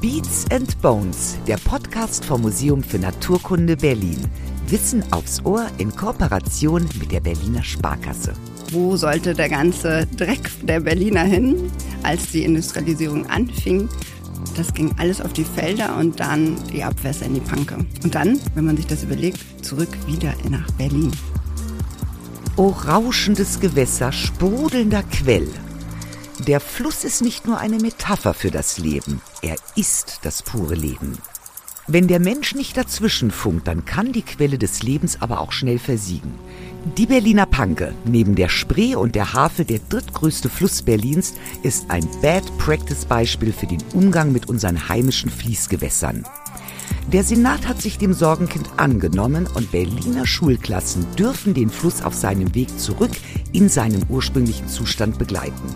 Beats and Bones, der Podcast vom Museum für Naturkunde Berlin. Wissen aufs Ohr in Kooperation mit der Berliner Sparkasse. Wo sollte der ganze Dreck der Berliner hin, als die Industrialisierung anfing? Das ging alles auf die Felder und dann die Abwässer in die Panke. Und dann, wenn man sich das überlegt, zurück wieder nach Berlin. O rauschendes Gewässer, sprudelnder Quell. Der Fluss ist nicht nur eine Metapher für das Leben, er ist das pure Leben. Wenn der Mensch nicht dazwischen funkt, dann kann die Quelle des Lebens aber auch schnell versiegen. Die Berliner Panke, neben der Spree und der Havel der drittgrößte Fluss Berlins, ist ein Bad-Practice-Beispiel für den Umgang mit unseren heimischen Fließgewässern. Der Senat hat sich dem Sorgenkind angenommen und Berliner Schulklassen dürfen den Fluss auf seinem Weg zurück in seinen ursprünglichen Zustand begleiten.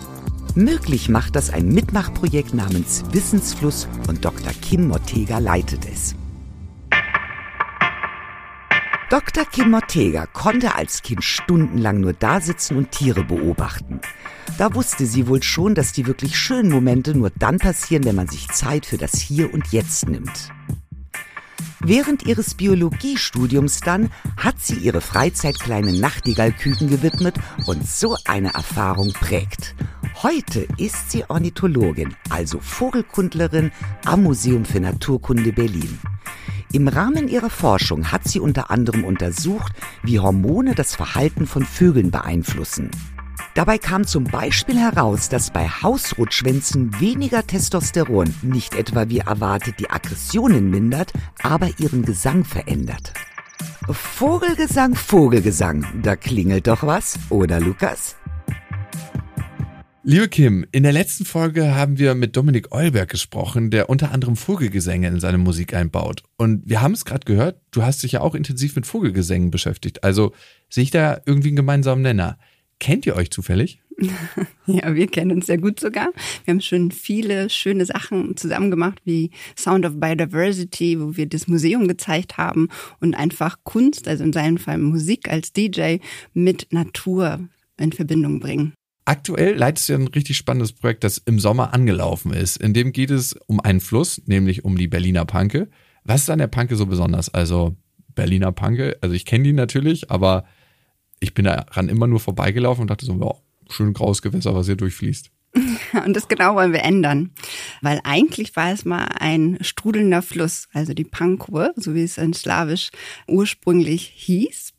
Möglich macht das ein Mitmachprojekt namens Wissensfluss und Dr. Kim Mottega leitet es. Dr. Kim Mottega konnte als Kind stundenlang nur dasitzen und Tiere beobachten. Da wusste sie wohl schon, dass die wirklich schönen Momente nur dann passieren, wenn man sich Zeit für das Hier und Jetzt nimmt. Während ihres Biologiestudiums dann hat sie ihre Freizeit kleinen Nachtigallküken gewidmet und so eine Erfahrung prägt. Heute ist sie Ornithologin, also Vogelkundlerin am Museum für Naturkunde Berlin. Im Rahmen ihrer Forschung hat sie unter anderem untersucht, wie Hormone das Verhalten von Vögeln beeinflussen. Dabei kam zum Beispiel heraus, dass bei Hausrotschwänzen weniger Testosteron nicht etwa wie erwartet die Aggressionen mindert, aber ihren Gesang verändert. Vogelgesang, Vogelgesang, da klingelt doch was, oder Lukas? Liebe Kim, in der letzten Folge haben wir mit Dominik Eulberg gesprochen, der unter anderem Vogelgesänge in seine Musik einbaut. Und wir haben es gerade gehört, du hast dich ja auch intensiv mit Vogelgesängen beschäftigt. Also sehe ich da irgendwie einen gemeinsamen Nenner. Kennt ihr euch zufällig? Ja, wir kennen uns sehr gut sogar. Wir haben schon viele schöne Sachen zusammen gemacht, wie Sound of Biodiversity, wo wir das Museum gezeigt haben und einfach Kunst, also in seinem Fall Musik als DJ, mit Natur in Verbindung bringen. Aktuell leitest du ein richtig spannendes Projekt, das im Sommer angelaufen ist. In dem geht es um einen Fluss, nämlich um die Berliner Panke. Was ist an der Panke so besonders? Also Berliner Panke, also ich kenne die natürlich, aber ich bin daran immer nur vorbeigelaufen und dachte so, ja, schön graues Gewässer, was hier durchfließt. Und das genau wollen wir ändern. Weil eigentlich war es mal ein strudelnder Fluss, also die Pankow, so wie es in Slawisch ursprünglich hieß.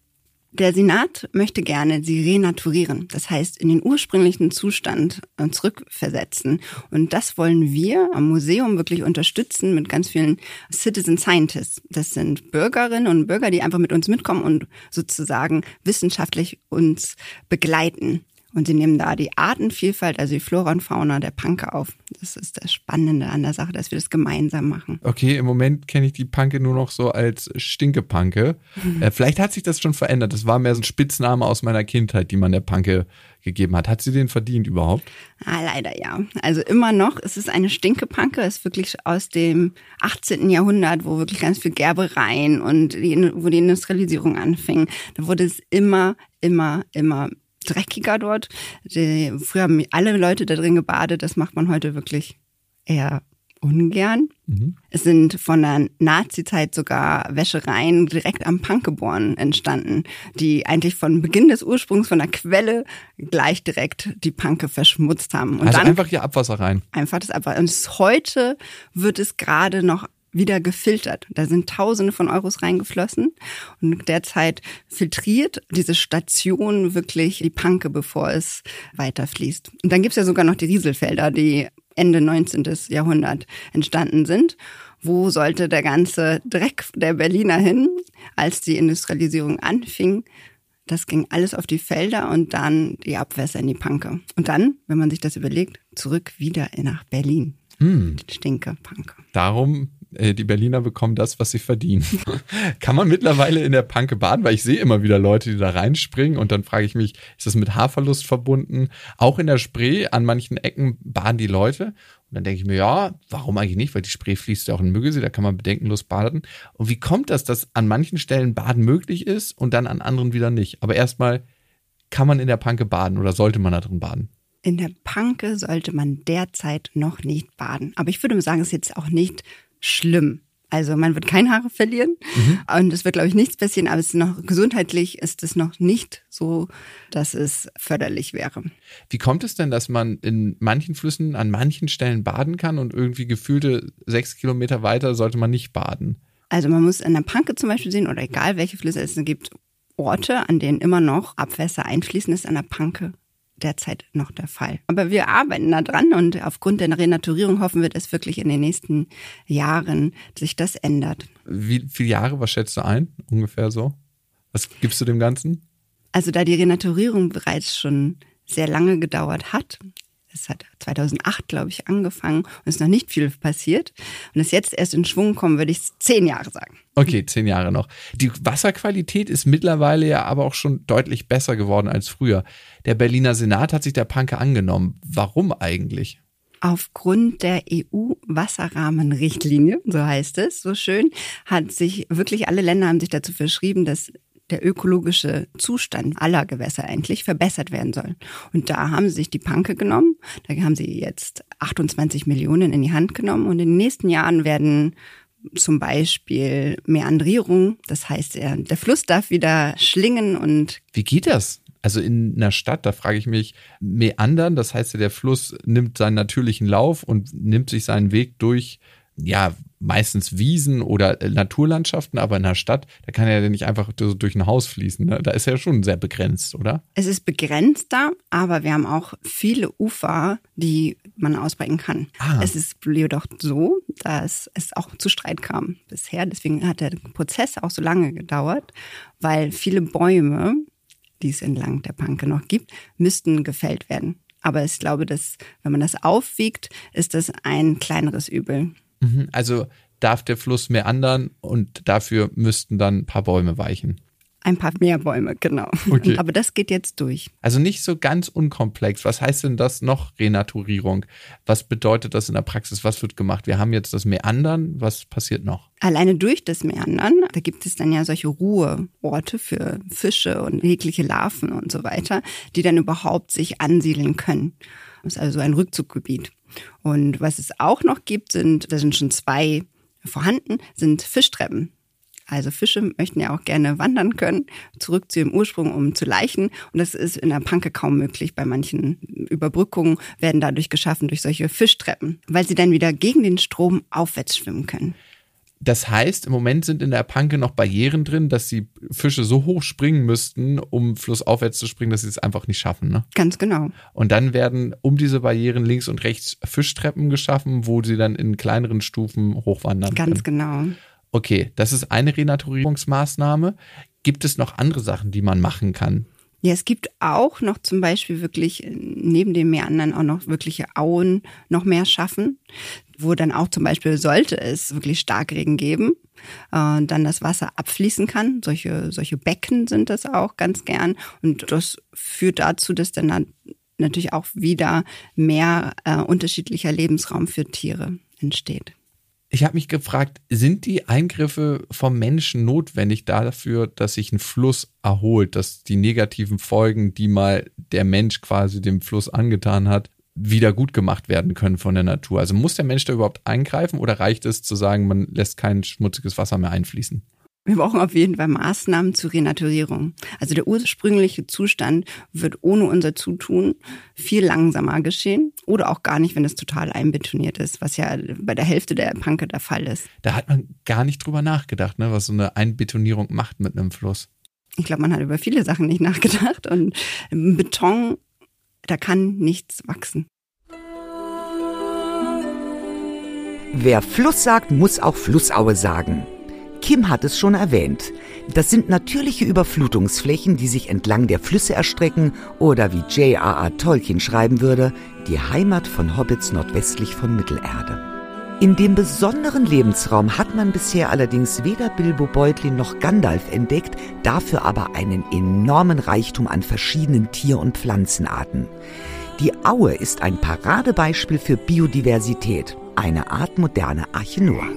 Der Senat möchte gerne sie renaturieren, das heißt in den ursprünglichen Zustand äh, zurückversetzen. Und das wollen wir am Museum wirklich unterstützen mit ganz vielen Citizen Scientists. Das sind Bürgerinnen und Bürger, die einfach mit uns mitkommen und sozusagen wissenschaftlich uns begleiten. Und sie nehmen da die Artenvielfalt, also die Flora und Fauna der Panke auf. Das ist das Spannende an der Sache, dass wir das gemeinsam machen. Okay, im Moment kenne ich die Panke nur noch so als Stinkepanke. Mhm. Äh, vielleicht hat sich das schon verändert. Das war mehr so ein Spitzname aus meiner Kindheit, die man der Panke gegeben hat. Hat sie den verdient überhaupt? Ah, leider ja. Also immer noch, es ist eine Stinkepanke, es ist wirklich aus dem 18. Jahrhundert, wo wirklich ganz viel Gerbereien und die, wo die Industrialisierung anfing. Da wurde es immer, immer, immer dreckiger dort. Die, früher haben alle Leute da drin gebadet, das macht man heute wirklich eher ungern. Mhm. Es sind von der Nazi-Zeit sogar Wäschereien direkt am Pankeborn entstanden, die eigentlich von Beginn des Ursprungs von der Quelle gleich direkt die Panke verschmutzt haben. Und also dann einfach hier Abwasser rein. Einfach das Abwasser. Und heute wird es gerade noch wieder gefiltert. Da sind Tausende von Euros reingeflossen und derzeit filtriert diese Station wirklich die Panke, bevor es weiterfließt. Und dann gibt's ja sogar noch die Rieselfelder, die Ende 19. Jahrhundert entstanden sind. Wo sollte der ganze Dreck der Berliner hin, als die Industrialisierung anfing? Das ging alles auf die Felder und dann die Abwässer in die Panke. Und dann, wenn man sich das überlegt, zurück wieder nach Berlin. Hm. Stinke, Panke. Darum die Berliner bekommen das, was sie verdienen. Kann man mittlerweile in der Panke baden? Weil ich sehe immer wieder Leute, die da reinspringen und dann frage ich mich, ist das mit Haarverlust verbunden? Auch in der Spree, an manchen Ecken baden die Leute. Und dann denke ich mir, ja, warum eigentlich nicht? Weil die Spree fließt ja auch in Müggelsee, da kann man bedenkenlos baden. Und wie kommt das, dass an manchen Stellen Baden möglich ist und dann an anderen wieder nicht? Aber erstmal, kann man in der Panke baden oder sollte man da drin baden? In der Panke sollte man derzeit noch nicht baden. Aber ich würde sagen, es ist jetzt auch nicht schlimm. Also man wird keine Haare verlieren mhm. und es wird, glaube ich, nichts passieren, aber es ist noch gesundheitlich ist es noch nicht so, dass es förderlich wäre. Wie kommt es denn, dass man in manchen Flüssen an manchen Stellen baden kann und irgendwie gefühlte sechs Kilometer weiter sollte man nicht baden? Also man muss in der Panke zum Beispiel sehen oder egal welche Flüsse es gibt, Orte, an denen immer noch Abwässer einfließen, ist an der Panke derzeit noch der Fall. Aber wir arbeiten da dran und aufgrund der Renaturierung hoffen wir, dass wirklich in den nächsten Jahren sich das ändert. Wie viele Jahre, was schätzt du ein? Ungefähr so? Was gibst du dem Ganzen? Also da die Renaturierung bereits schon sehr lange gedauert hat, es hat 2008, glaube ich, angefangen und ist noch nicht viel passiert. Und es jetzt erst in Schwung kommen, würde ich zehn Jahre sagen. Okay, zehn Jahre noch. Die Wasserqualität ist mittlerweile ja aber auch schon deutlich besser geworden als früher. Der Berliner Senat hat sich der Panke angenommen. Warum eigentlich? Aufgrund der EU-Wasserrahmenrichtlinie, so heißt es, so schön, hat sich wirklich alle Länder haben sich dazu verschrieben, dass der ökologische Zustand aller Gewässer eigentlich verbessert werden soll. Und da haben sie sich die Panke genommen. Da haben sie jetzt 28 Millionen in die Hand genommen. Und in den nächsten Jahren werden zum Beispiel Meandrierung, das heißt, der Fluss darf wieder schlingen und. Wie geht das? Also in einer Stadt, da frage ich mich, meandern, das heißt, der Fluss nimmt seinen natürlichen Lauf und nimmt sich seinen Weg durch ja, meistens Wiesen oder äh, Naturlandschaften, aber in einer Stadt, da kann er ja nicht einfach so durch ein Haus fließen. Ne? Da ist er ja schon sehr begrenzt, oder? Es ist begrenzter, aber wir haben auch viele Ufer, die man ausbrechen kann. Ah. Es ist jedoch so, dass es auch zu Streit kam bisher. Deswegen hat der Prozess auch so lange gedauert, weil viele Bäume, die es entlang der Panke noch gibt, müssten gefällt werden. Aber ich glaube, dass, wenn man das aufwiegt, ist das ein kleineres Übel. Mhm. Also darf der Fluss mehr andern und dafür müssten dann ein paar Bäume weichen. Ein paar mehr Bäume, genau. Okay. Aber das geht jetzt durch. Also nicht so ganz unkomplex. Was heißt denn das noch Renaturierung? Was bedeutet das in der Praxis? Was wird gemacht? Wir haben jetzt das Meandern. Was passiert noch? Alleine durch das Meandern, da gibt es dann ja solche Ruheorte für Fische und jegliche Larven und so weiter, die dann überhaupt sich ansiedeln können. Das ist also ein Rückzuggebiet. Und was es auch noch gibt, sind, da sind schon zwei vorhanden, sind Fischtreppen. Also Fische möchten ja auch gerne wandern können, zurück zu ihrem Ursprung, um zu laichen. Und das ist in der Panke kaum möglich. Bei manchen Überbrückungen werden dadurch geschaffen durch solche Fischtreppen, weil sie dann wieder gegen den Strom aufwärts schwimmen können. Das heißt, im Moment sind in der Panke noch Barrieren drin, dass die Fische so hoch springen müssten, um flussaufwärts zu springen, dass sie es einfach nicht schaffen. Ne? Ganz genau. Und dann werden um diese Barrieren links und rechts Fischtreppen geschaffen, wo sie dann in kleineren Stufen hochwandern. Ganz können. genau. Okay, das ist eine Renaturierungsmaßnahme. Gibt es noch andere Sachen, die man machen kann? Ja, es gibt auch noch zum Beispiel wirklich neben den Meandern auch noch wirkliche Auen noch mehr schaffen wo dann auch zum Beispiel, sollte es wirklich Starkregen geben, äh, dann das Wasser abfließen kann. Solche, solche Becken sind das auch ganz gern. Und das führt dazu, dass dann natürlich auch wieder mehr äh, unterschiedlicher Lebensraum für Tiere entsteht. Ich habe mich gefragt, sind die Eingriffe vom Menschen notwendig dafür, dass sich ein Fluss erholt, dass die negativen Folgen, die mal der Mensch quasi dem Fluss angetan hat, wieder gut gemacht werden können von der Natur. Also muss der Mensch da überhaupt eingreifen oder reicht es zu sagen, man lässt kein schmutziges Wasser mehr einfließen? Wir brauchen auf jeden Fall Maßnahmen zur Renaturierung. Also der ursprüngliche Zustand wird ohne unser Zutun viel langsamer geschehen oder auch gar nicht, wenn es total einbetoniert ist, was ja bei der Hälfte der Panke der Fall ist. Da hat man gar nicht drüber nachgedacht, ne, was so eine Einbetonierung macht mit einem Fluss. Ich glaube, man hat über viele Sachen nicht nachgedacht und Beton da kann nichts wachsen. Wer Fluss sagt, muss auch Flussaue sagen. Kim hat es schon erwähnt. Das sind natürliche Überflutungsflächen, die sich entlang der Flüsse erstrecken oder wie J.R.R. Tolkien schreiben würde, die Heimat von Hobbits nordwestlich von Mittelerde. In dem besonderen Lebensraum hat man bisher allerdings weder Bilbo Beutlin noch Gandalf entdeckt, dafür aber einen enormen Reichtum an verschiedenen Tier- und Pflanzenarten. Die Aue ist ein Paradebeispiel für Biodiversität, eine Art moderne Arche Noah.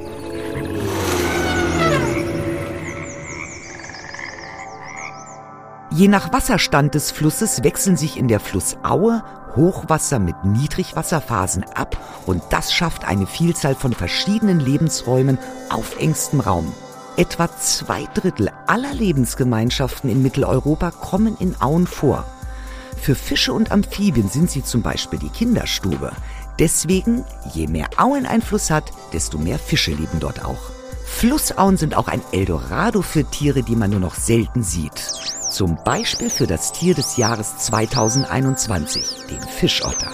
Je nach Wasserstand des Flusses wechseln sich in der Flussaue Hochwasser mit Niedrigwasserphasen ab und das schafft eine Vielzahl von verschiedenen Lebensräumen auf engstem Raum. Etwa zwei Drittel aller Lebensgemeinschaften in Mitteleuropa kommen in Auen vor. Für Fische und Amphibien sind sie zum Beispiel die Kinderstube. Deswegen, je mehr Auen Einfluss hat, desto mehr Fische leben dort auch. Flussauen sind auch ein Eldorado für Tiere, die man nur noch selten sieht. Zum Beispiel für das Tier des Jahres 2021, den Fischotter.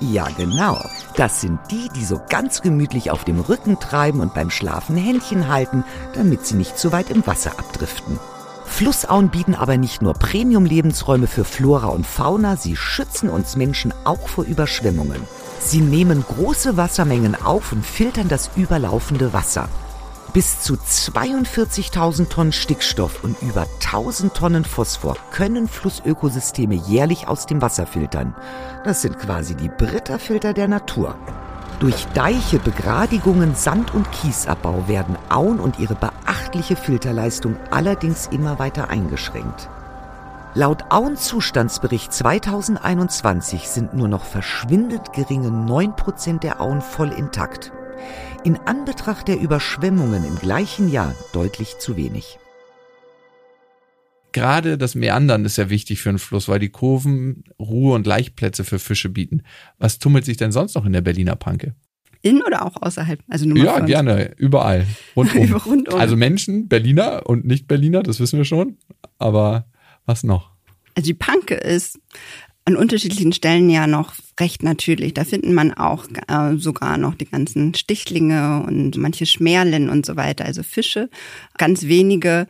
Ja, genau. Das sind die, die so ganz gemütlich auf dem Rücken treiben und beim Schlafen Händchen halten, damit sie nicht zu weit im Wasser abdriften. Flussauen bieten aber nicht nur Premium-Lebensräume für Flora und Fauna, sie schützen uns Menschen auch vor Überschwemmungen. Sie nehmen große Wassermengen auf und filtern das überlaufende Wasser. Bis zu 42.000 Tonnen Stickstoff und über 1000 Tonnen Phosphor können Flussökosysteme jährlich aus dem Wasser filtern. Das sind quasi die Britterfilter der Natur. Durch Deiche, Begradigungen, Sand- und Kiesabbau werden Auen und ihre beachtliche Filterleistung allerdings immer weiter eingeschränkt. Laut Auenzustandsbericht 2021 sind nur noch verschwindend geringe 9% der Auen voll intakt in Anbetracht der Überschwemmungen im gleichen Jahr deutlich zu wenig. Gerade das Meandern ist ja wichtig für einen Fluss, weil die Kurven Ruhe- und Leichtplätze für Fische bieten. Was tummelt sich denn sonst noch in der Berliner Panke? In oder auch außerhalb? Also nur ja, gerne, überall. Rundum. Rundum. Also Menschen, Berliner und Nicht-Berliner, das wissen wir schon. Aber was noch? Also die Panke ist an unterschiedlichen Stellen ja noch recht natürlich. Da findet man auch äh, sogar noch die ganzen Stichlinge und manche Schmerlen und so weiter, also Fische. Ganz wenige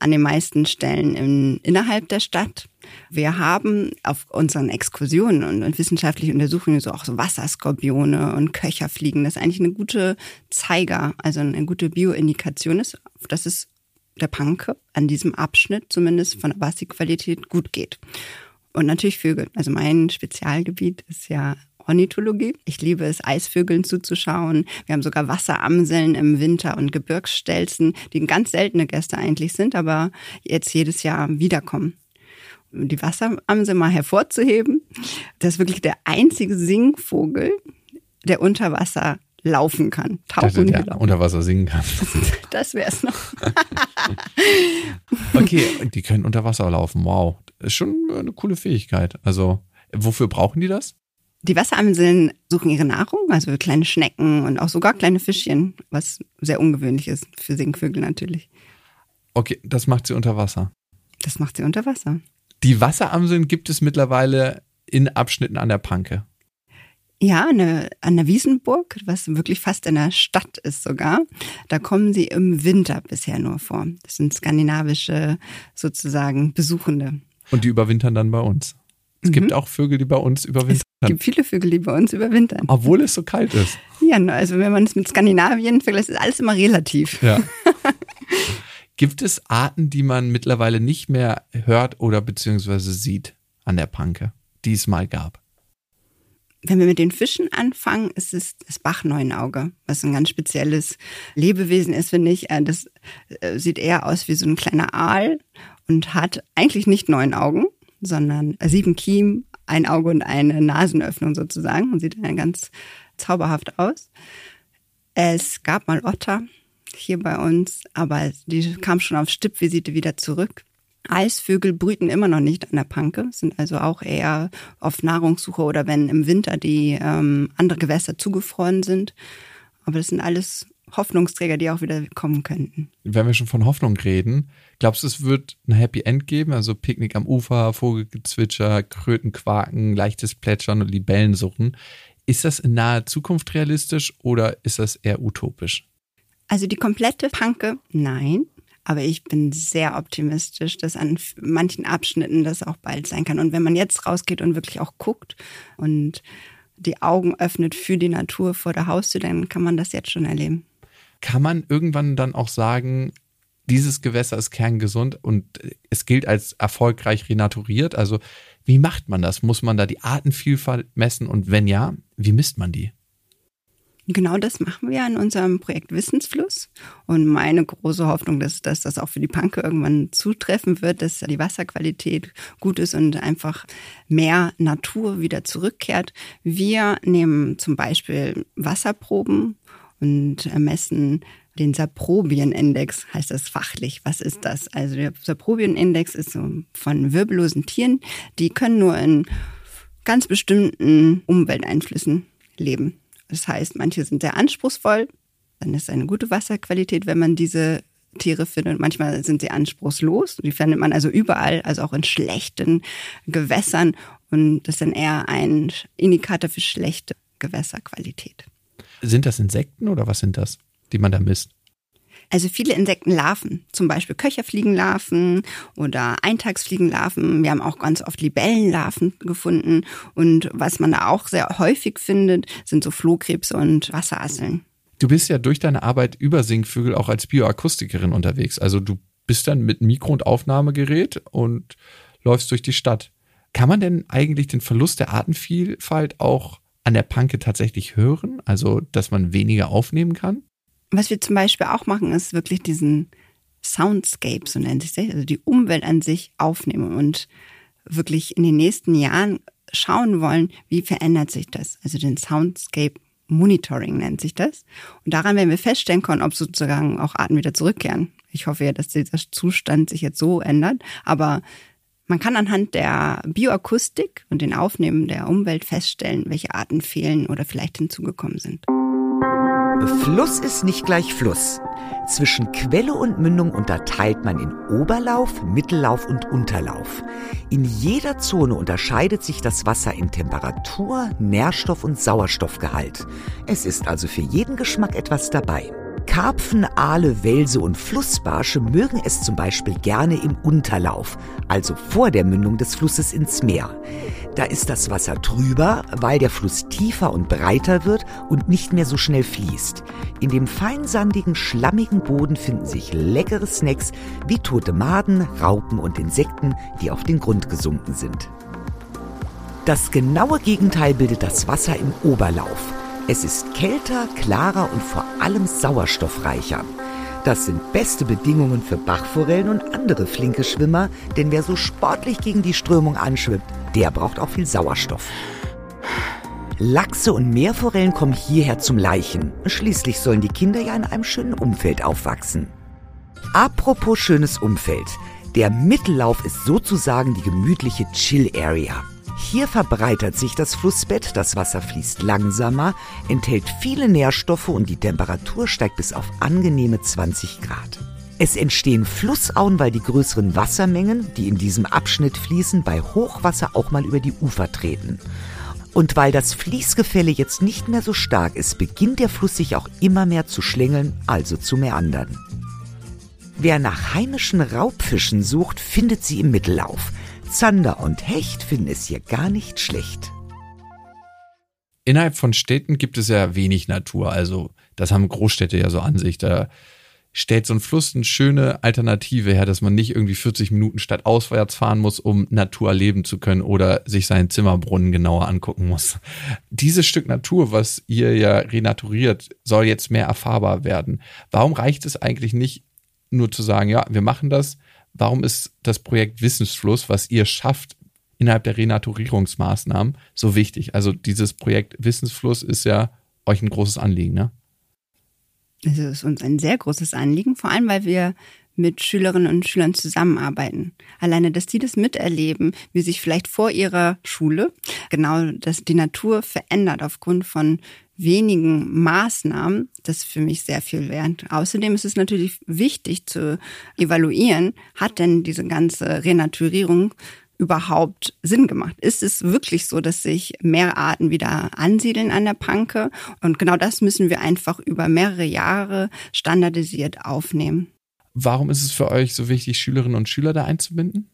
an den meisten Stellen in, innerhalb der Stadt. Wir haben auf unseren Exkursionen und, und wissenschaftlichen Untersuchungen so auch so Wasserskorpione und Köcherfliegen. Das ist eigentlich eine gute Zeiger, also eine gute Bioindikation ist, dass es der Panke an diesem Abschnitt zumindest von der Wasserqualität gut geht. Und natürlich Vögel. Also mein Spezialgebiet ist ja Ornithologie. Ich liebe es, Eisvögeln zuzuschauen. Wir haben sogar Wasseramseln im Winter und Gebirgsstelzen, die ganz seltene Gäste eigentlich sind, aber jetzt jedes Jahr wiederkommen. Die Wasseramsel mal hervorzuheben, das ist wirklich der einzige Singvogel, der unter Wasser laufen kann. Tauchen der laufen. unter Wasser singen kann. Das wäre es noch. okay, die können unter Wasser laufen. Wow ist schon eine coole Fähigkeit. Also, wofür brauchen die das? Die Wasseramseln suchen ihre Nahrung, also kleine Schnecken und auch sogar kleine Fischchen, was sehr ungewöhnlich ist für Singvögel natürlich. Okay, das macht sie unter Wasser. Das macht sie unter Wasser. Die Wasseramseln gibt es mittlerweile in Abschnitten an der Panke. Ja, eine, an der Wiesenburg, was wirklich fast in der Stadt ist sogar. Da kommen sie im Winter bisher nur vor. Das sind skandinavische sozusagen Besuchende. Und die überwintern dann bei uns. Es mhm. gibt auch Vögel, die bei uns überwintern. Es gibt viele Vögel, die bei uns überwintern. Obwohl es so kalt ist. Ja, also wenn man es mit Skandinavien vergleicht, ist alles immer relativ. Ja. gibt es Arten, die man mittlerweile nicht mehr hört oder beziehungsweise sieht an der Panke, die es mal gab? Wenn wir mit den Fischen anfangen, ist es das Bachneunauge, was ein ganz spezielles Lebewesen ist, finde ich. Äh, das äh, sieht eher aus wie so ein kleiner Aal und hat eigentlich nicht neun Augen, sondern sieben Kiem, ein Auge und eine Nasenöffnung sozusagen und sieht dann ganz zauberhaft aus. Es gab mal Otter hier bei uns, aber die kamen schon auf Stippvisite wieder zurück. Eisvögel brüten immer noch nicht an der Panke, sind also auch eher auf Nahrungssuche oder wenn im Winter die ähm, andere Gewässer zugefroren sind. Aber das sind alles Hoffnungsträger, die auch wieder kommen könnten. Wenn wir schon von Hoffnung reden, glaubst du, es wird ein Happy End geben? Also Picknick am Ufer, Vogelgezwitscher, Krötenquaken, leichtes Plätschern und Libellen suchen. Ist das in naher Zukunft realistisch oder ist das eher utopisch? Also die komplette Panke, nein. Aber ich bin sehr optimistisch, dass an manchen Abschnitten das auch bald sein kann. Und wenn man jetzt rausgeht und wirklich auch guckt und die Augen öffnet für die Natur vor der Haustür, dann kann man das jetzt schon erleben kann man irgendwann dann auch sagen, dieses Gewässer ist kerngesund und es gilt als erfolgreich renaturiert. Also wie macht man das? Muss man da die Artenvielfalt messen und wenn ja, wie misst man die? Genau das machen wir in unserem Projekt Wissensfluss. Und meine große Hoffnung ist, dass das auch für die Panke irgendwann zutreffen wird, dass die Wasserqualität gut ist und einfach mehr Natur wieder zurückkehrt. Wir nehmen zum Beispiel Wasserproben und messen den Saprobienindex, heißt das fachlich. Was ist das? Also der Saprobienindex ist so von wirbellosen Tieren, die können nur in ganz bestimmten Umwelteinflüssen leben. Das heißt, manche sind sehr anspruchsvoll, dann ist eine gute Wasserqualität, wenn man diese Tiere findet. Manchmal sind sie anspruchslos. Die findet man also überall, also auch in schlechten Gewässern. Und das ist dann eher ein Indikator für schlechte Gewässerqualität. Sind das Insekten oder was sind das, die man da misst? Also viele Insektenlarven, zum Beispiel Köcherfliegenlarven oder Eintagsfliegenlarven. Wir haben auch ganz oft Libellenlarven gefunden. Und was man da auch sehr häufig findet, sind so Flohkrebse und Wasserasseln. Du bist ja durch deine Arbeit über Singvögel auch als Bioakustikerin unterwegs. Also du bist dann mit Mikro- und Aufnahmegerät und läufst durch die Stadt. Kann man denn eigentlich den Verlust der Artenvielfalt auch an der Panke tatsächlich hören? Also, dass man weniger aufnehmen kann? Was wir zum Beispiel auch machen, ist wirklich diesen Soundscape, so nennt sich das, also die Umwelt an sich aufnehmen und wirklich in den nächsten Jahren schauen wollen, wie verändert sich das. Also den Soundscape Monitoring nennt sich das. Und daran werden wir feststellen können, ob sozusagen auch Arten wieder zurückkehren. Ich hoffe ja, dass dieser Zustand sich jetzt so ändert. Aber man kann anhand der Bioakustik und den Aufnehmen der Umwelt feststellen, welche Arten fehlen oder vielleicht hinzugekommen sind. Fluss ist nicht gleich Fluss. Zwischen Quelle und Mündung unterteilt man in Oberlauf, Mittellauf und Unterlauf. In jeder Zone unterscheidet sich das Wasser in Temperatur, Nährstoff und Sauerstoffgehalt. Es ist also für jeden Geschmack etwas dabei. Karpfen, Aale, Welse und Flussbarsche mögen es zum Beispiel gerne im Unterlauf, also vor der Mündung des Flusses ins Meer. Da ist das Wasser trüber, weil der Fluss tiefer und breiter wird und nicht mehr so schnell fließt. In dem feinsandigen, schlammigen Boden finden sich leckere Snacks wie tote Maden, Raupen und Insekten, die auf den Grund gesunken sind. Das genaue Gegenteil bildet das Wasser im Oberlauf. Es ist kälter, klarer und vor allem sauerstoffreicher. Das sind beste Bedingungen für Bachforellen und andere flinke Schwimmer, denn wer so sportlich gegen die Strömung anschwimmt, der braucht auch viel Sauerstoff. Lachse und Meerforellen kommen hierher zum Leichen. Schließlich sollen die Kinder ja in einem schönen Umfeld aufwachsen. Apropos schönes Umfeld. Der Mittellauf ist sozusagen die gemütliche Chill-Area. Hier verbreitert sich das Flussbett, das Wasser fließt langsamer, enthält viele Nährstoffe und die Temperatur steigt bis auf angenehme 20 Grad. Es entstehen Flussauen, weil die größeren Wassermengen, die in diesem Abschnitt fließen, bei Hochwasser auch mal über die Ufer treten. Und weil das Fließgefälle jetzt nicht mehr so stark ist, beginnt der Fluss sich auch immer mehr zu schlängeln, also zu meandern. Wer nach heimischen Raubfischen sucht, findet sie im Mittellauf. Zander und Hecht finden es hier gar nicht schlecht. Innerhalb von Städten gibt es ja wenig Natur. Also, das haben Großstädte ja so an sich. Da stellt so ein Fluss eine schöne Alternative her, dass man nicht irgendwie 40 Minuten statt auswärts fahren muss, um Natur erleben zu können oder sich seinen Zimmerbrunnen genauer angucken muss. Dieses Stück Natur, was ihr ja renaturiert, soll jetzt mehr erfahrbar werden. Warum reicht es eigentlich nicht nur zu sagen, ja, wir machen das, warum ist das Projekt Wissensfluss, was ihr schafft innerhalb der Renaturierungsmaßnahmen, so wichtig? Also dieses Projekt Wissensfluss ist ja euch ein großes Anliegen, ne? Es ist uns ein sehr großes Anliegen, vor allem weil wir mit Schülerinnen und Schülern zusammenarbeiten. Alleine, dass die das miterleben, wie sich vielleicht vor ihrer Schule genau dass die Natur verändert aufgrund von wenigen Maßnahmen, das für mich sehr viel wert. Außerdem ist es natürlich wichtig zu evaluieren, hat denn diese ganze Renaturierung überhaupt Sinn gemacht? Ist es wirklich so, dass sich mehr Arten wieder ansiedeln an der Panke? Und genau das müssen wir einfach über mehrere Jahre standardisiert aufnehmen. Warum ist es für euch so wichtig, Schülerinnen und Schüler da einzubinden?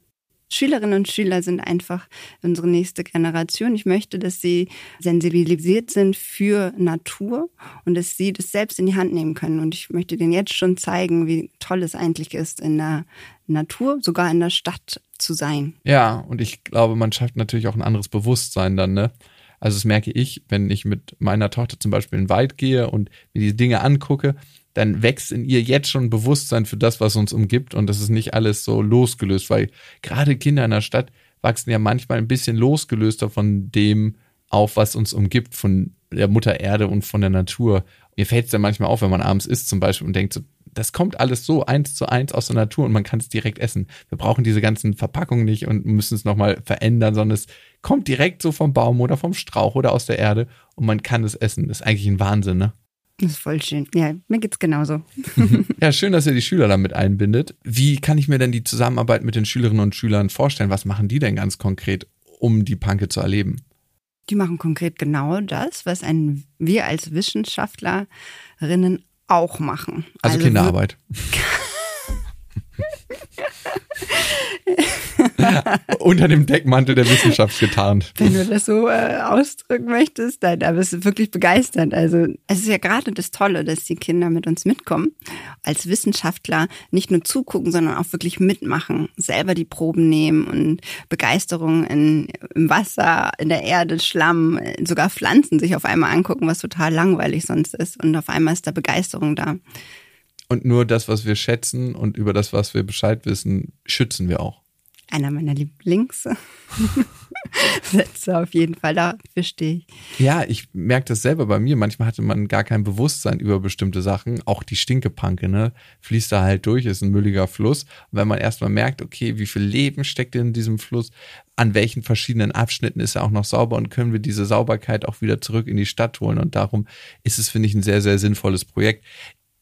Schülerinnen und Schüler sind einfach unsere nächste Generation. Ich möchte, dass sie sensibilisiert sind für Natur und dass sie das selbst in die Hand nehmen können. Und ich möchte denen jetzt schon zeigen, wie toll es eigentlich ist, in der Natur, sogar in der Stadt zu sein. Ja, und ich glaube, man schafft natürlich auch ein anderes Bewusstsein dann, ne? Also das merke ich, wenn ich mit meiner Tochter zum Beispiel in den Wald gehe und mir die Dinge angucke, dann wächst in ihr jetzt schon Bewusstsein für das, was uns umgibt und das ist nicht alles so losgelöst, weil gerade Kinder in der Stadt wachsen ja manchmal ein bisschen losgelöster von dem auf, was uns umgibt, von der Mutter Erde und von der Natur. Mir fällt es dann manchmal auf, wenn man abends isst zum Beispiel und denkt so, das kommt alles so eins zu eins aus der Natur und man kann es direkt essen. Wir brauchen diese ganzen Verpackungen nicht und müssen es nochmal verändern, sondern es kommt direkt so vom Baum oder vom Strauch oder aus der Erde und man kann es essen. Das ist eigentlich ein Wahnsinn, ne? Das ist voll schön. Ja, mir geht's genauso. ja, schön, dass ihr die Schüler damit einbindet. Wie kann ich mir denn die Zusammenarbeit mit den Schülerinnen und Schülern vorstellen? Was machen die denn ganz konkret, um die Panke zu erleben? Die machen konkret genau das, was ein, wir als Wissenschaftlerinnen auch machen. Also, also Kinderarbeit. Unter dem Deckmantel der Wissenschaft getarnt. Wenn du das so äh, ausdrücken möchtest, dann aber es ist wirklich begeisternd. Also es ist ja gerade das Tolle, dass die Kinder mit uns mitkommen, als Wissenschaftler nicht nur zugucken, sondern auch wirklich mitmachen, selber die Proben nehmen und Begeisterung in, im Wasser, in der Erde, Schlamm, sogar Pflanzen sich auf einmal angucken, was total langweilig sonst ist. Und auf einmal ist da Begeisterung da. Und nur das, was wir schätzen und über das, was wir Bescheid wissen, schützen wir auch. Einer meiner Lieblingssätze auf jeden Fall, da verstehe ich. Ja, ich merke das selber bei mir. Manchmal hatte man gar kein Bewusstsein über bestimmte Sachen. Auch die Stinkepanke, ne? Fließt da halt durch, ist ein mülliger Fluss. Und wenn man erstmal merkt, okay, wie viel Leben steckt in diesem Fluss, an welchen verschiedenen Abschnitten ist er auch noch sauber und können wir diese Sauberkeit auch wieder zurück in die Stadt holen. Und darum ist es, finde ich, ein sehr, sehr sinnvolles Projekt.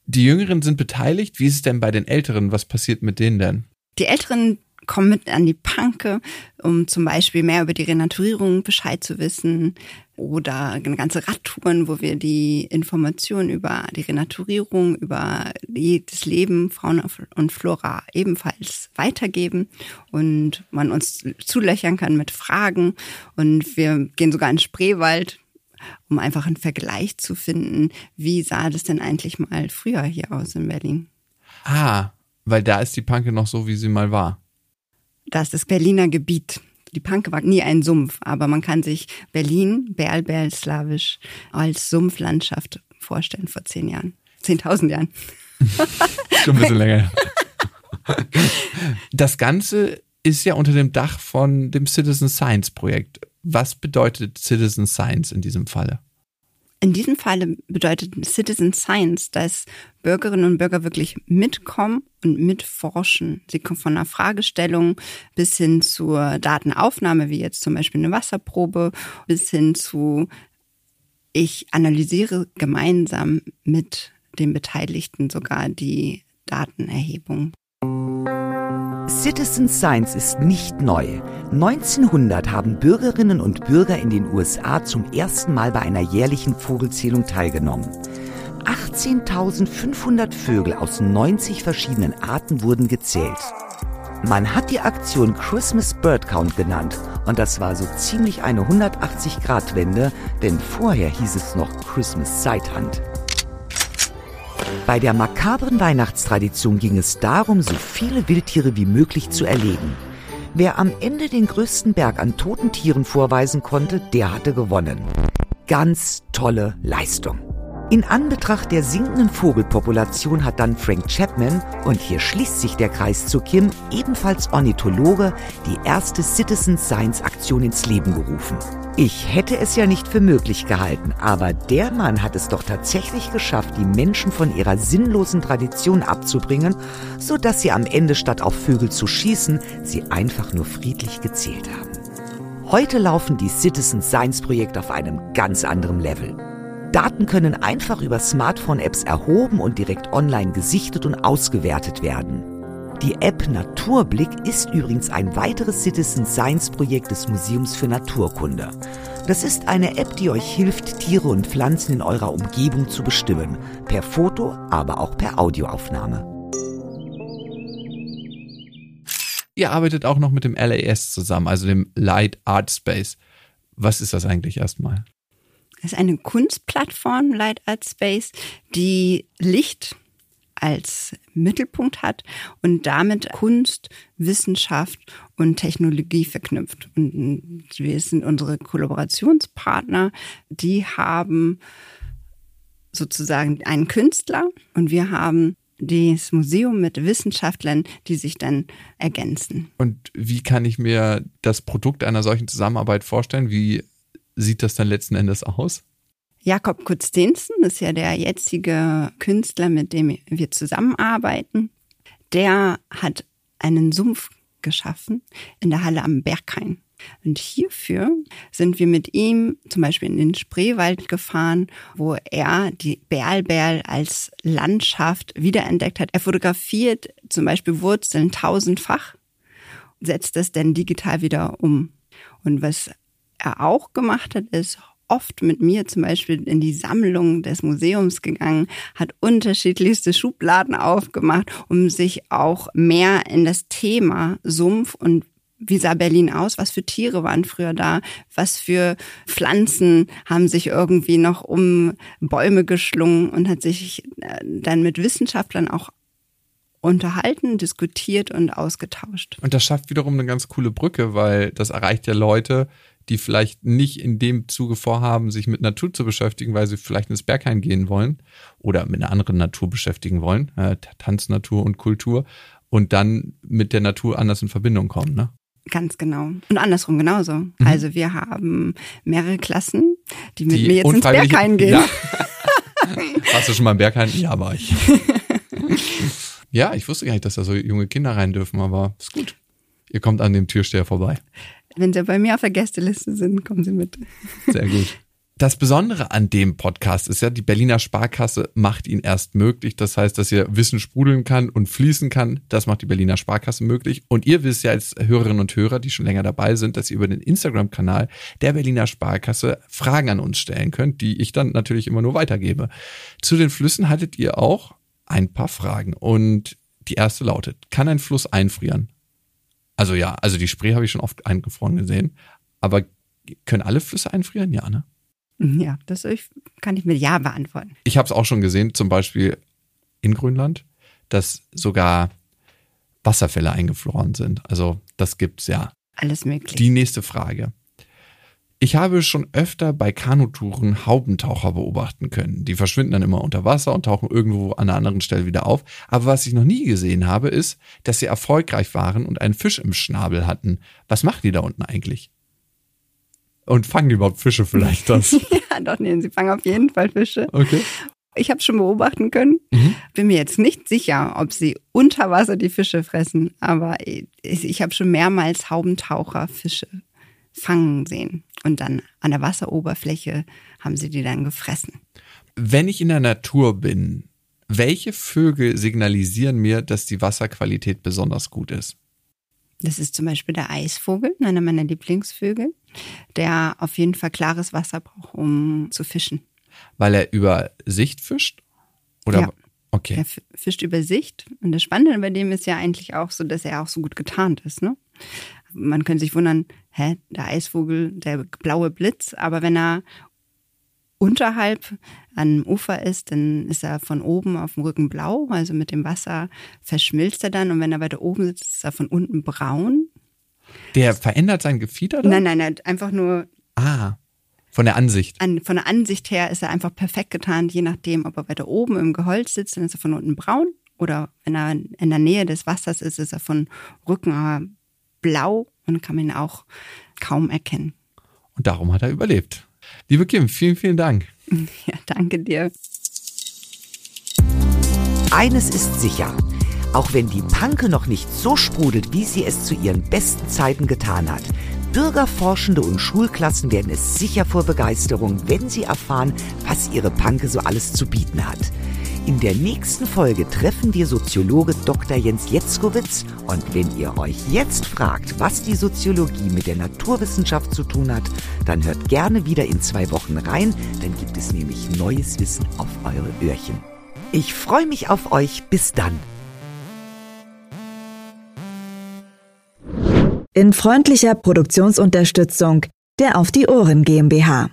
Die Jüngeren sind beteiligt. Wie ist es denn bei den Älteren? Was passiert mit denen denn? Die Älteren kommen mit an die Panke, um zum Beispiel mehr über die Renaturierung Bescheid zu wissen oder eine ganze Radtouren, wo wir die Informationen über die Renaturierung, über das Leben Fauna und Flora ebenfalls weitergeben und man uns zulöchern kann mit Fragen und wir gehen sogar in den Spreewald um einfach einen Vergleich zu finden, wie sah das denn eigentlich mal früher hier aus in Berlin. Ah, weil da ist die Panke noch so, wie sie mal war. Das ist das Berliner Gebiet. Die Panke war nie ein Sumpf, aber man kann sich Berlin, Berl, slawisch, als Sumpflandschaft vorstellen vor zehn Jahren. Zehntausend Jahren. Schon ein bisschen länger. Das Ganze ist ja unter dem Dach von dem Citizen Science Projekt. Was bedeutet Citizen Science in diesem Falle? In diesem Falle bedeutet Citizen Science, dass Bürgerinnen und Bürger wirklich mitkommen und mitforschen. Sie kommen von einer Fragestellung bis hin zur Datenaufnahme, wie jetzt zum Beispiel eine Wasserprobe, bis hin zu, ich analysiere gemeinsam mit den Beteiligten sogar die Datenerhebung. Citizen Science ist nicht neu. 1900 haben Bürgerinnen und Bürger in den USA zum ersten Mal bei einer jährlichen Vogelzählung teilgenommen. 18.500 Vögel aus 90 verschiedenen Arten wurden gezählt. Man hat die Aktion Christmas Bird Count genannt und das war so ziemlich eine 180-Grad-Wende, denn vorher hieß es noch Christmas Hunt. Bei der makabren Weihnachtstradition ging es darum, so viele Wildtiere wie möglich zu erlegen. Wer am Ende den größten Berg an toten Tieren vorweisen konnte, der hatte gewonnen. Ganz tolle Leistung. In Anbetracht der sinkenden Vogelpopulation hat dann Frank Chapman, und hier schließt sich der Kreis zu Kim, ebenfalls Ornithologe, die erste Citizen Science Aktion ins Leben gerufen. Ich hätte es ja nicht für möglich gehalten, aber der Mann hat es doch tatsächlich geschafft, die Menschen von ihrer sinnlosen Tradition abzubringen, so dass sie am Ende statt auf Vögel zu schießen, sie einfach nur friedlich gezählt haben. Heute laufen die Citizen Science Projekte auf einem ganz anderen Level. Daten können einfach über Smartphone-Apps erhoben und direkt online gesichtet und ausgewertet werden. Die App Naturblick ist übrigens ein weiteres Citizen Science Projekt des Museums für Naturkunde. Das ist eine App, die euch hilft, Tiere und Pflanzen in eurer Umgebung zu bestimmen. Per Foto, aber auch per Audioaufnahme. Ihr arbeitet auch noch mit dem LAS zusammen, also dem Light Art Space. Was ist das eigentlich erstmal? Das ist eine Kunstplattform, Light Art Space, die Licht als Mittelpunkt hat und damit Kunst, Wissenschaft und Technologie verknüpft. Und wir sind unsere Kollaborationspartner, die haben sozusagen einen Künstler und wir haben das Museum mit Wissenschaftlern, die sich dann ergänzen. Und wie kann ich mir das Produkt einer solchen Zusammenarbeit vorstellen? Wie sieht das dann letzten Endes aus? Jakob Kutztinsen ist ja der jetzige Künstler, mit dem wir zusammenarbeiten. Der hat einen Sumpf geschaffen in der Halle am Berghain. Und hierfür sind wir mit ihm zum Beispiel in den Spreewald gefahren, wo er die Berlberl als Landschaft wiederentdeckt hat. Er fotografiert zum Beispiel Wurzeln tausendfach, setzt das dann digital wieder um. Und was er auch gemacht hat, ist oft mit mir zum Beispiel in die Sammlung des Museums gegangen, hat unterschiedlichste Schubladen aufgemacht, um sich auch mehr in das Thema Sumpf und wie sah Berlin aus? Was für Tiere waren früher da? Was für Pflanzen haben sich irgendwie noch um Bäume geschlungen und hat sich äh, dann mit Wissenschaftlern auch unterhalten, diskutiert und ausgetauscht. Und das schafft wiederum eine ganz coole Brücke, weil das erreicht ja Leute, die vielleicht nicht in dem Zuge vorhaben, sich mit Natur zu beschäftigen, weil sie vielleicht ins Berghain gehen wollen oder mit einer anderen Natur beschäftigen wollen, äh, Tanznatur und Kultur, und dann mit der Natur anders in Verbindung kommen. Ne? Ganz genau. Und andersrum genauso. Mhm. Also wir haben mehrere Klassen, die mit die mir jetzt ins Berghain gehen. Ja. Warst du schon mal im Berghain? Ja, war ich. ja, ich wusste gar nicht, dass da so junge Kinder rein dürfen, aber ist gut. Ihr kommt an dem Türsteher vorbei. Wenn Sie bei mir auf der Gästeliste sind, kommen Sie mit. Sehr gut. Das Besondere an dem Podcast ist ja, die Berliner Sparkasse macht ihn erst möglich. Das heißt, dass ihr Wissen sprudeln kann und fließen kann. Das macht die Berliner Sparkasse möglich. Und ihr wisst ja als Hörerinnen und Hörer, die schon länger dabei sind, dass ihr über den Instagram-Kanal der Berliner Sparkasse Fragen an uns stellen könnt, die ich dann natürlich immer nur weitergebe. Zu den Flüssen hattet ihr auch ein paar Fragen. Und die erste lautet, kann ein Fluss einfrieren? Also ja, also die Spree habe ich schon oft eingefroren gesehen. Aber können alle Flüsse einfrieren? Ja, ne? Ja, das kann ich mit Ja beantworten. Ich habe es auch schon gesehen, zum Beispiel in Grönland, dass sogar Wasserfälle eingefroren sind. Also das gibt's ja. Alles möglich. Die nächste Frage. Ich habe schon öfter bei Kanutouren Haubentaucher beobachten können. Die verschwinden dann immer unter Wasser und tauchen irgendwo an einer anderen Stelle wieder auf. Aber was ich noch nie gesehen habe, ist, dass sie erfolgreich waren und einen Fisch im Schnabel hatten. Was machen die da unten eigentlich? Und fangen die überhaupt Fische vielleicht das? ja, doch, nee, sie fangen auf jeden Fall Fische. Okay. Ich habe schon beobachten können. Mhm. Bin mir jetzt nicht sicher, ob sie unter Wasser die Fische fressen, aber ich, ich habe schon mehrmals Haubentaucher Fische fangen sehen. Und dann an der Wasseroberfläche haben sie die dann gefressen. Wenn ich in der Natur bin, welche Vögel signalisieren mir, dass die Wasserqualität besonders gut ist? Das ist zum Beispiel der Eisvogel, einer meiner Lieblingsvögel, der auf jeden Fall klares Wasser braucht, um zu fischen. Weil er über Sicht fischt? Oder? Ja. Okay. Er fischt über Sicht. Und das Spannende bei dem ist ja eigentlich auch so, dass er auch so gut getarnt ist. Ne? Man könnte sich wundern, hä, der Eisvogel, der blaue Blitz, aber wenn er unterhalb am Ufer ist, dann ist er von oben auf dem Rücken blau, also mit dem Wasser verschmilzt er dann und wenn er weiter oben sitzt, ist er von unten braun. Der verändert sein Gefieder dann? Nein, nein, nein, einfach nur. Ah, von der Ansicht. An, von der Ansicht her ist er einfach perfekt getarnt, je nachdem, ob er weiter oben im Gehölz sitzt, dann ist er von unten braun oder wenn er in der Nähe des Wassers ist, ist er von Rücken blau und kann man ihn auch kaum erkennen. Und darum hat er überlebt. Liebe Kim, vielen, vielen Dank. Ja, danke dir. Eines ist sicher. Auch wenn die Panke noch nicht so sprudelt, wie sie es zu ihren besten Zeiten getan hat, Bürgerforschende und Schulklassen werden es sicher vor Begeisterung, wenn sie erfahren, was ihre Panke so alles zu bieten hat. In der nächsten Folge treffen wir Soziologe Dr. Jens Jetzkowitz und wenn ihr euch jetzt fragt, was die Soziologie mit der Naturwissenschaft zu tun hat, dann hört gerne wieder in zwei Wochen rein, dann gibt es nämlich neues Wissen auf eure Öhrchen. Ich freue mich auf euch, bis dann. In freundlicher Produktionsunterstützung der Auf die Ohren GmbH.